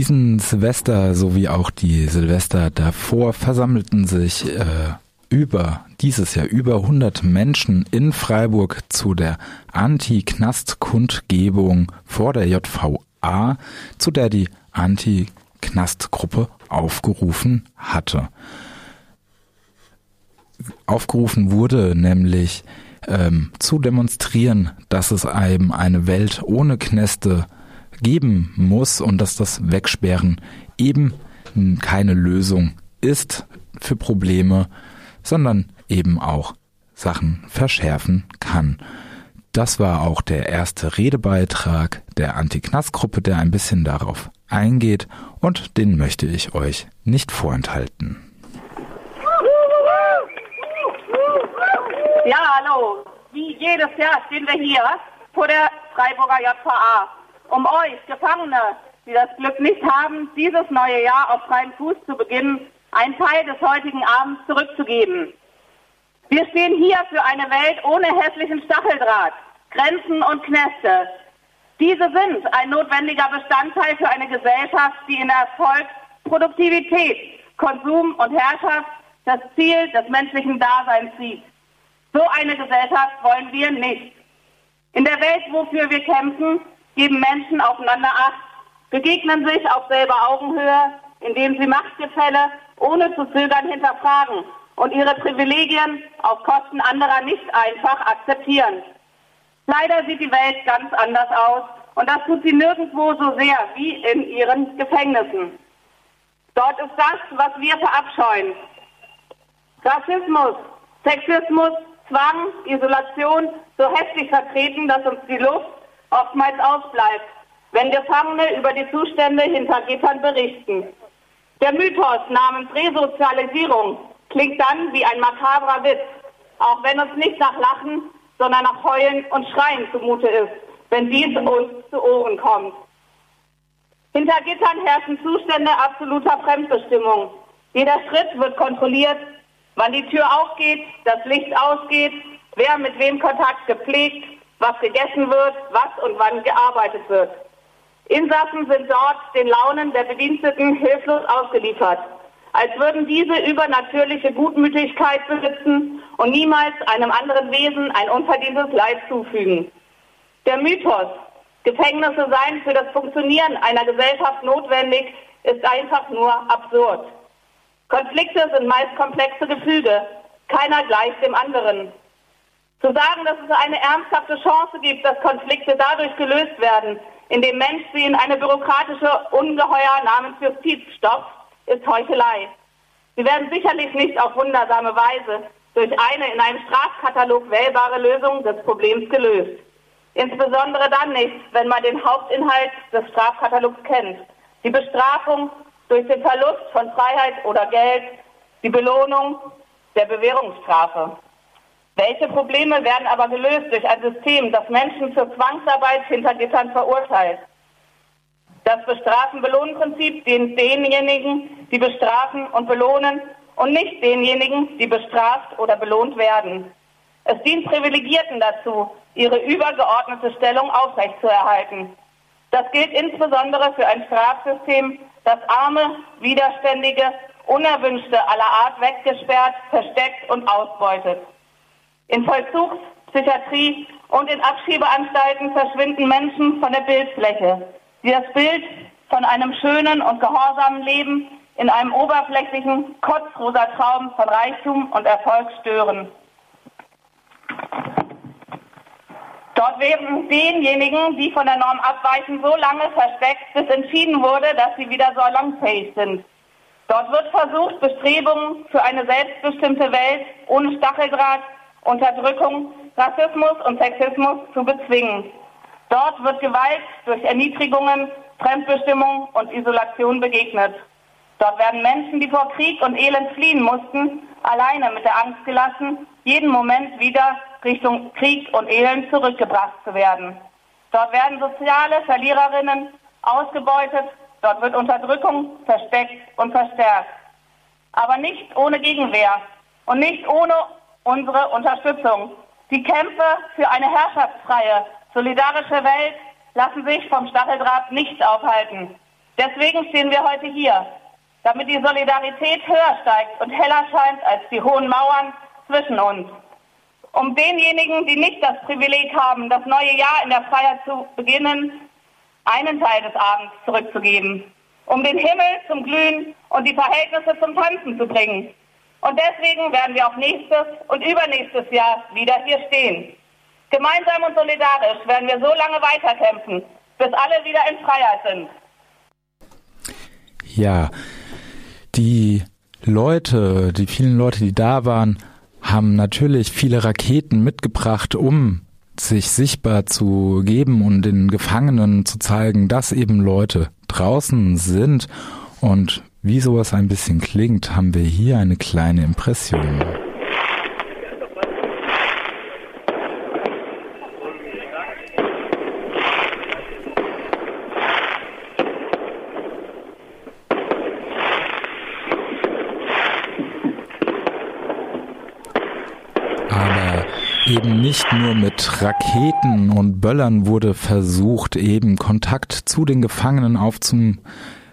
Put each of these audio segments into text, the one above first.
diesen Silvester sowie auch die Silvester davor versammelten sich äh, über dieses Jahr über 100 Menschen in Freiburg zu der Anti-Knast-Kundgebung vor der JVA, zu der die Anti-Knast-Gruppe aufgerufen hatte. Aufgerufen wurde nämlich ähm, zu demonstrieren, dass es einem eine Welt ohne Knäste geben muss und dass das Wegsperren eben keine Lösung ist für Probleme, sondern eben auch Sachen verschärfen kann. Das war auch der erste Redebeitrag der Anti-Knast-Gruppe, der ein bisschen darauf eingeht und den möchte ich euch nicht vorenthalten. Ja, hallo. Wie jedes Jahr stehen wir hier vor der Freiburger JVA, um euch Gefangene, die das Glück nicht haben, dieses neue Jahr auf freiem Fuß zu beginnen, einen Teil des heutigen Abends zurückzugeben. Wir stehen hier für eine Welt ohne hässlichen Stacheldraht, Grenzen und Knäste. Diese sind ein notwendiger Bestandteil für eine Gesellschaft, die in Erfolg, Produktivität, Konsum und Herrschaft das Ziel des menschlichen Daseins sieht. So eine Gesellschaft wollen wir nicht. In der Welt, wofür wir kämpfen, geben Menschen aufeinander Acht, begegnen sich auf selber Augenhöhe, indem sie Machtgefälle ohne zu zögern hinterfragen und ihre Privilegien auf Kosten anderer nicht einfach akzeptieren. Leider sieht die Welt ganz anders aus und das tut sie nirgendwo so sehr wie in ihren Gefängnissen. Dort ist das, was wir verabscheuen. Rassismus, Sexismus, Zwang, Isolation so heftig vertreten, dass uns die Luft oftmals ausbleibt, wenn Gefangene über die Zustände hinter Gittern berichten. Der Mythos namens Resozialisierung klingt dann wie ein makabrer Witz, auch wenn uns nicht nach Lachen, sondern nach Heulen und Schreien zumute ist, wenn dies uns zu Ohren kommt. Hinter Gittern herrschen Zustände absoluter Fremdbestimmung. Jeder Schritt wird kontrolliert, wann die Tür aufgeht, das Licht ausgeht, wer mit wem Kontakt gepflegt, was gegessen wird, was und wann gearbeitet wird. Insassen sind dort den Launen der Bediensteten hilflos ausgeliefert, als würden diese übernatürliche Gutmütigkeit besitzen und niemals einem anderen Wesen ein unverdientes Leid zufügen. Der Mythos, Gefängnisse seien für das Funktionieren einer Gesellschaft notwendig, ist einfach nur absurd. Konflikte sind meist komplexe Gefüge. Keiner gleicht dem anderen. Zu sagen, dass es eine ernsthafte Chance gibt, dass Konflikte dadurch gelöst werden, indem Mensch sie in eine bürokratische Ungeheuer namens Justiz stopft, ist Heuchelei. Sie werden sicherlich nicht auf wundersame Weise durch eine in einem Strafkatalog wählbare Lösung des Problems gelöst. Insbesondere dann nicht, wenn man den Hauptinhalt des Strafkatalogs kennt. Die Bestrafung durch den Verlust von Freiheit oder Geld, die Belohnung der Bewährungsstrafe. Welche Probleme werden aber gelöst durch ein System, das Menschen zur Zwangsarbeit hinter Gittern verurteilt? Das Bestrafen-Belohnen-Prinzip dient denjenigen, die bestrafen und belohnen und nicht denjenigen, die bestraft oder belohnt werden. Es dient Privilegierten dazu, ihre übergeordnete Stellung aufrechtzuerhalten. Das gilt insbesondere für ein Strafsystem, das arme, widerständige, unerwünschte aller Art weggesperrt, versteckt und ausbeutet. In Vollzugs-, Psychiatrie und in Abschiebeanstalten verschwinden Menschen von der Bildfläche, die das Bild von einem schönen und gehorsamen Leben in einem oberflächlichen, kotzrosa Traum von Reichtum und Erfolg stören. Dort werden denjenigen, die von der Norm abweichen, so lange versteckt, bis entschieden wurde, dass sie wieder salonfähig sind. Dort wird versucht, Bestrebungen für eine selbstbestimmte Welt ohne Stacheldraht, Unterdrückung, Rassismus und Sexismus zu bezwingen. Dort wird Gewalt durch Erniedrigungen, Fremdbestimmung und Isolation begegnet. Dort werden Menschen, die vor Krieg und Elend fliehen mussten, alleine mit der Angst gelassen, jeden Moment wieder Richtung Krieg und Elend zurückgebracht zu werden. Dort werden soziale Verliererinnen ausgebeutet, dort wird Unterdrückung versteckt und verstärkt. Aber nicht ohne Gegenwehr und nicht ohne unsere Unterstützung. Die Kämpfe für eine herrschaftsfreie, solidarische Welt lassen sich vom Stacheldraht nicht aufhalten. Deswegen stehen wir heute hier, damit die Solidarität höher steigt und heller scheint als die hohen Mauern zwischen uns. Um denjenigen, die nicht das Privileg haben, das neue Jahr in der Freiheit zu beginnen, einen Teil des Abends zurückzugeben. Um den Himmel zum Glühen und die Verhältnisse zum Tanzen zu bringen. Und deswegen werden wir auch nächstes und übernächstes Jahr wieder hier stehen. Gemeinsam und solidarisch werden wir so lange weiterkämpfen, bis alle wieder in Freiheit sind. Ja, die Leute, die vielen Leute, die da waren, haben natürlich viele Raketen mitgebracht, um sich sichtbar zu geben und den Gefangenen zu zeigen, dass eben Leute draußen sind. Und wie sowas ein bisschen klingt, haben wir hier eine kleine Impression. eben nicht nur mit Raketen und Böllern wurde versucht, eben Kontakt zu den Gefangenen aufzum,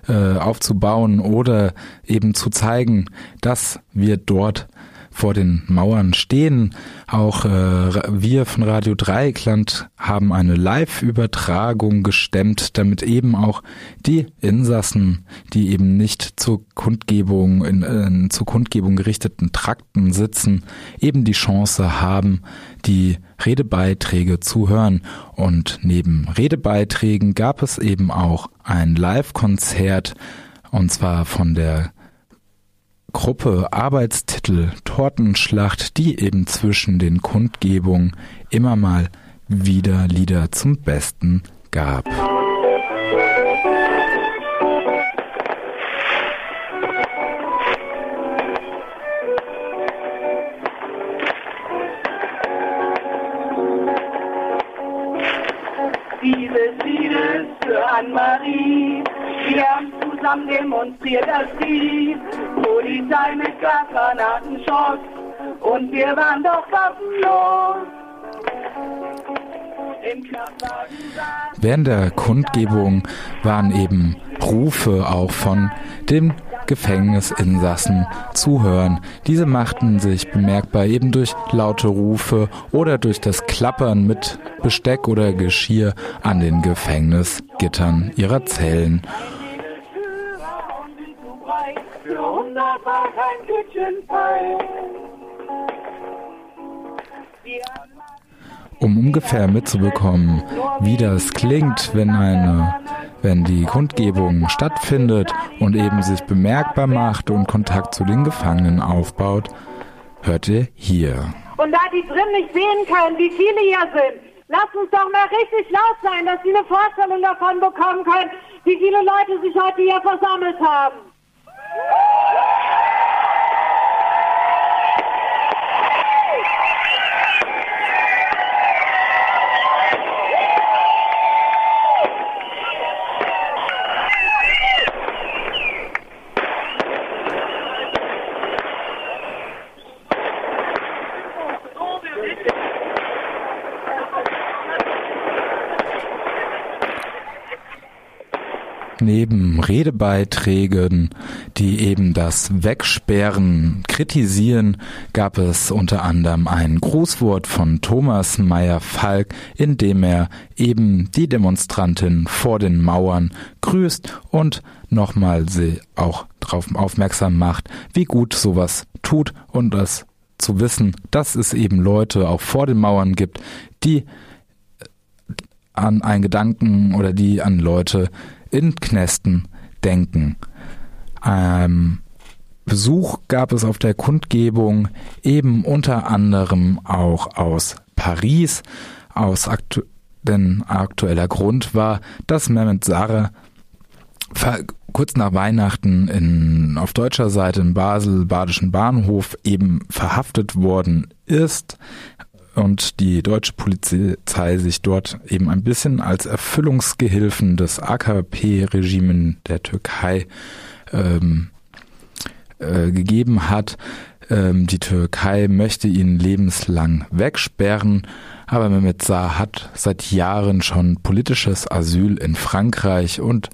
äh, aufzubauen oder eben zu zeigen, dass wir dort vor den Mauern stehen. Auch äh, wir von Radio Dreieckland haben eine Live-Übertragung gestemmt, damit eben auch die Insassen, die eben nicht zur Kundgebung in, in zur Kundgebung gerichteten Trakten sitzen, eben die Chance haben, die Redebeiträge zu hören. Und neben Redebeiträgen gab es eben auch ein Live-Konzert und zwar von der Gruppe Arbeitstitel Tortenschlacht, die eben zwischen den Kundgebungen immer mal wieder Lieder zum Besten gab. Lied Anne-Marie, wir haben zusammen demonstriert, dass die Polizei mit Gasgranaten schoss und wir waren doch waffenlos. Während der Kundgebung waren eben Rufe auch von den Gefängnisinsassen zu hören. Diese machten sich bemerkbar eben durch laute Rufe oder durch das Klappern mit Besteck oder Geschirr an den Gefängnisgittern ihrer Zellen. Um ungefähr mitzubekommen, wie das klingt, wenn eine, wenn die Kundgebung stattfindet und eben sich bemerkbar macht und Kontakt zu den Gefangenen aufbaut, hört ihr hier. Und da die drin nicht sehen können, wie viele hier sind, lasst uns doch mal richtig laut sein, dass sie eine Vorstellung davon bekommen können, wie viele Leute sich heute hier versammelt haben. Neben Redebeiträgen, die eben das Wegsperren kritisieren, gab es unter anderem ein Grußwort von Thomas Meyer-Falk, in dem er eben die Demonstrantin vor den Mauern grüßt und nochmal sie auch darauf aufmerksam macht, wie gut sowas tut und das zu wissen, dass es eben Leute auch vor den Mauern gibt, die an einen Gedanken oder die an Leute in Knästen denken. Ähm, Besuch gab es auf der Kundgebung eben unter anderem auch aus Paris. Aus aktu denn aktueller Grund war, dass Mehmet Sarre kurz nach Weihnachten in, auf deutscher Seite in Basel, Badischen Bahnhof, eben verhaftet worden ist und die deutsche Polizei sich dort eben ein bisschen als Erfüllungsgehilfen des AKP-Regimes der Türkei ähm, äh, gegeben hat. Ähm, die Türkei möchte ihn lebenslang wegsperren, aber Mehmet Saar hat seit Jahren schon politisches Asyl in Frankreich und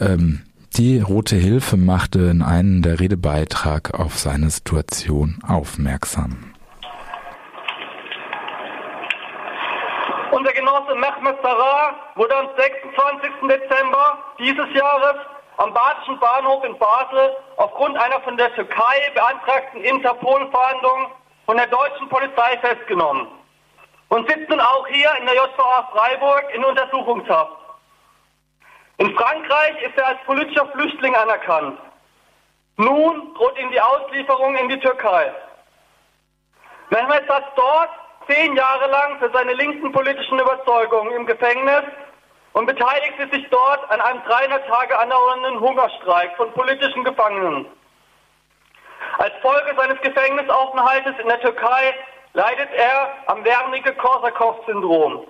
Ähm, die Rote Hilfe machte in einem der Redebeitrag auf seine Situation aufmerksam. Genosse Mehmet Sarah wurde am 26. Dezember dieses Jahres am Badischen Bahnhof in Basel aufgrund einer von der Türkei beantragten Interpol-Fahndung von der deutschen Polizei festgenommen und sitzt nun auch hier in der JVA Freiburg in Untersuchungshaft. In Frankreich ist er als politischer Flüchtling anerkannt. Nun droht ihm die Auslieferung in die Türkei. Mehmet saß dort zehn Jahre lang für seine linken politischen Überzeugungen im Gefängnis und beteiligte sich dort an einem 300 Tage andauernden Hungerstreik von politischen Gefangenen. Als Folge seines Gefängnisaufenthaltes in der Türkei leidet er am Wernicke-Korsakow-Syndrom.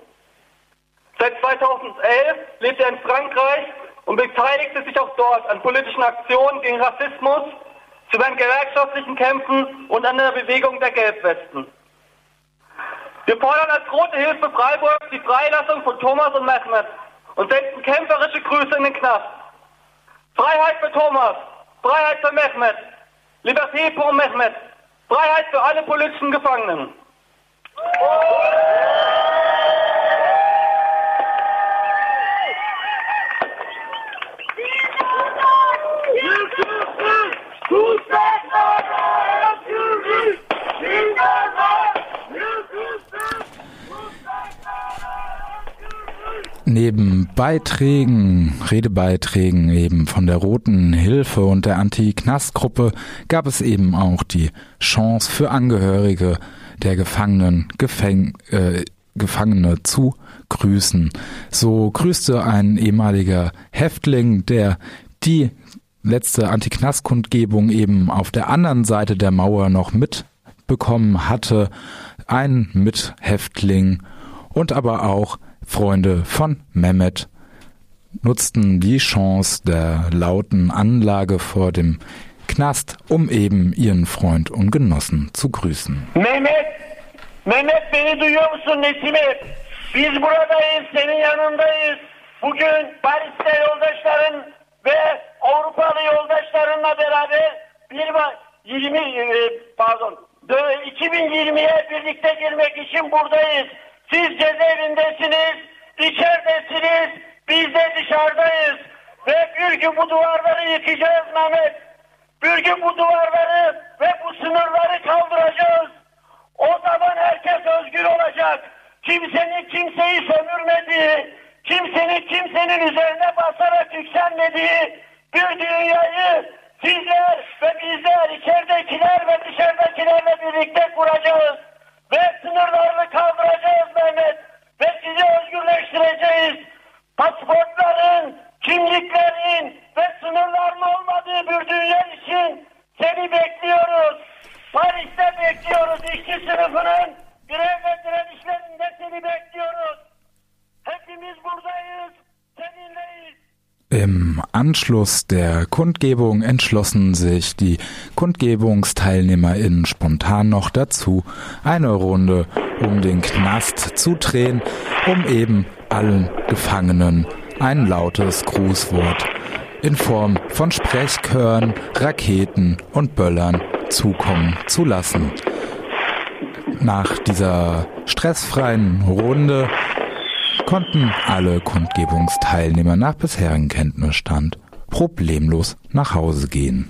Seit 2011 lebt er in Frankreich und beteiligte sich auch dort an politischen Aktionen gegen Rassismus, zu seinen gewerkschaftlichen Kämpfen und an der Bewegung der Gelbwesten. Wir fordern als Rote Hilfe Freiburg die Freilassung von Thomas und Mehmet und senden kämpferische Grüße in den Knast. Freiheit für Thomas, Freiheit für Mehmet, Liberté pour Mehmet, Freiheit für alle politischen Gefangenen. Neben Beiträgen, Redebeiträgen eben von der Roten Hilfe und der Anti-Knast-Gruppe gab es eben auch die Chance für Angehörige der Gefangenen, Gefäng äh, Gefangene zu grüßen. So grüßte ein ehemaliger Häftling, der die letzte Anti-Knast-Kundgebung eben auf der anderen Seite der Mauer noch mitbekommen hatte, ein Mithäftling und aber auch Freunde von Mehmet nutzten die Chance der lauten Anlage vor dem Knast, um eben ihren Freund und Genossen zu grüßen. Mehmet, Mehmet beni duyuyor musun Nesime? Biz buradayız, senin yanındayız. Bugün Paris'te yoldaşların ve Avrupalı yoldaşlarınla beraber bir 20 e, pardon 2020'ye birlikte girmek için buradayız. Siz cezaevindesiniz, içeridesiniz, biz de dışarıdayız. Ve bir gün bu duvarları yıkacağız Mehmet. Bir gün bu duvarları ve bu sınırları kaldıracağız. O zaman herkes özgür olacak. Kimsenin kimseyi sömürmediği, kimsenin kimsenin üzerine basarak yükselmediği bir dünyayı sizler ve bizler içeridekiler ve dışarıdakilerle birlikte kuracağız ve sınırlarını kaldıracağız Mehmet ve sizi özgürleştireceğiz. Pasaportların, kimliklerin ve sınırların olmadığı bir dünya için seni bekliyoruz. Paris'te bekliyoruz işçi sınıfının grev ve direnişlerinde seni bekliyoruz. Hepimiz buradayız, seninleyiz. Im Anschluss der Kundgebung entschlossen sich die KundgebungsteilnehmerInnen spontan noch dazu, eine Runde um den Knast zu drehen, um eben allen Gefangenen ein lautes Grußwort in Form von Sprechchören, Raketen und Böllern zukommen zu lassen. Nach dieser stressfreien Runde konnten alle Kundgebungsteilnehmer nach bisherigem Kenntnisstand problemlos nach Hause gehen.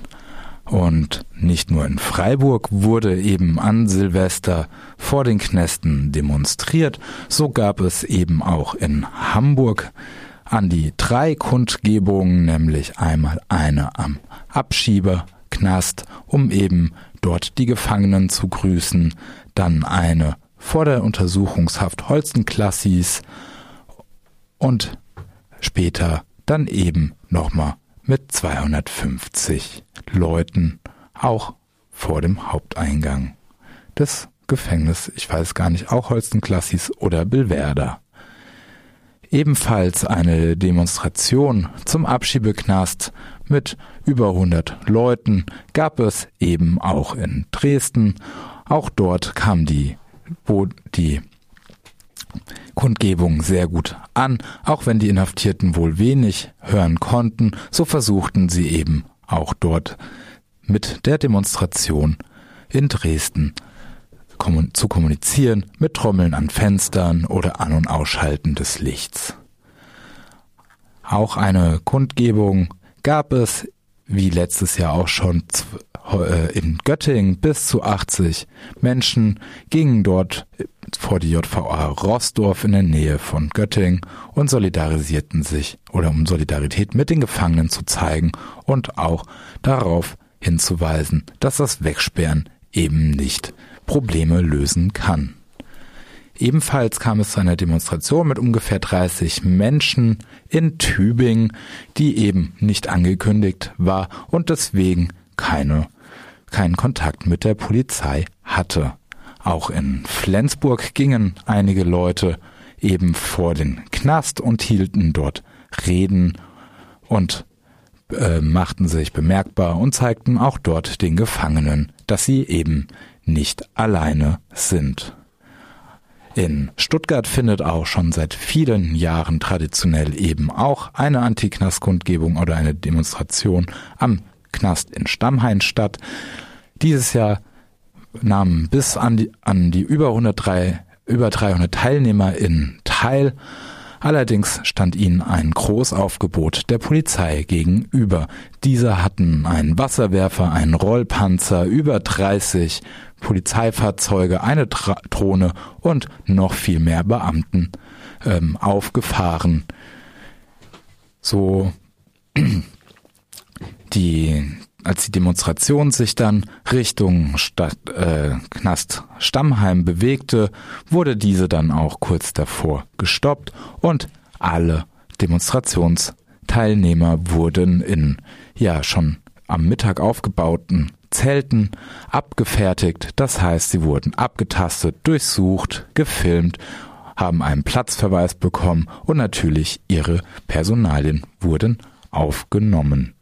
Und nicht nur in Freiburg wurde eben an Silvester vor den Knästen demonstriert, so gab es eben auch in Hamburg an die drei Kundgebungen, nämlich einmal eine am Abschieberknast, um eben dort die Gefangenen zu grüßen, dann eine vor der Untersuchungshaft Holstenklassis und später dann eben nochmal mit 250 Leuten auch vor dem Haupteingang des Gefängnisses, ich weiß gar nicht, auch Holstenklassis oder Billwerder. Ebenfalls eine Demonstration zum Abschiebeknast mit über 100 Leuten gab es eben auch in Dresden. Auch dort kam die, wo die Kundgebung sehr gut an, auch wenn die Inhaftierten wohl wenig hören konnten, so versuchten sie eben auch dort mit der Demonstration in Dresden zu kommunizieren mit Trommeln an Fenstern oder An- und Ausschalten des Lichts. Auch eine Kundgebung gab es, wie letztes Jahr auch schon äh, in Göttingen, bis zu 80 Menschen gingen dort vor die JVA Rossdorf in der Nähe von Göttingen und solidarisierten sich oder um Solidarität mit den Gefangenen zu zeigen und auch darauf hinzuweisen, dass das Wegsperren eben nicht Probleme lösen kann. Ebenfalls kam es zu einer Demonstration mit ungefähr 30 Menschen in Tübingen, die eben nicht angekündigt war und deswegen keine, keinen Kontakt mit der Polizei hatte. Auch in Flensburg gingen einige Leute eben vor den Knast und hielten dort Reden und äh, machten sich bemerkbar und zeigten auch dort den Gefangenen, dass sie eben nicht alleine sind. In Stuttgart findet auch schon seit vielen Jahren traditionell eben auch eine Antiknastkundgebung oder eine Demonstration am Knast in Stammhain statt. Dieses Jahr nahmen bis an die, an die über 103, über 300 TeilnehmerInnen teil. Allerdings stand ihnen ein Großaufgebot der Polizei gegenüber. Diese hatten einen Wasserwerfer, einen Rollpanzer, über 30 Polizeifahrzeuge, eine Drohne und noch viel mehr Beamten ähm, aufgefahren. So die als die Demonstration sich dann Richtung Stadt, äh, Knast Stammheim bewegte, wurde diese dann auch kurz davor gestoppt und alle Demonstrationsteilnehmer wurden in ja schon am Mittag aufgebauten Zelten abgefertigt. Das heißt, sie wurden abgetastet, durchsucht, gefilmt, haben einen Platzverweis bekommen und natürlich ihre Personalien wurden aufgenommen.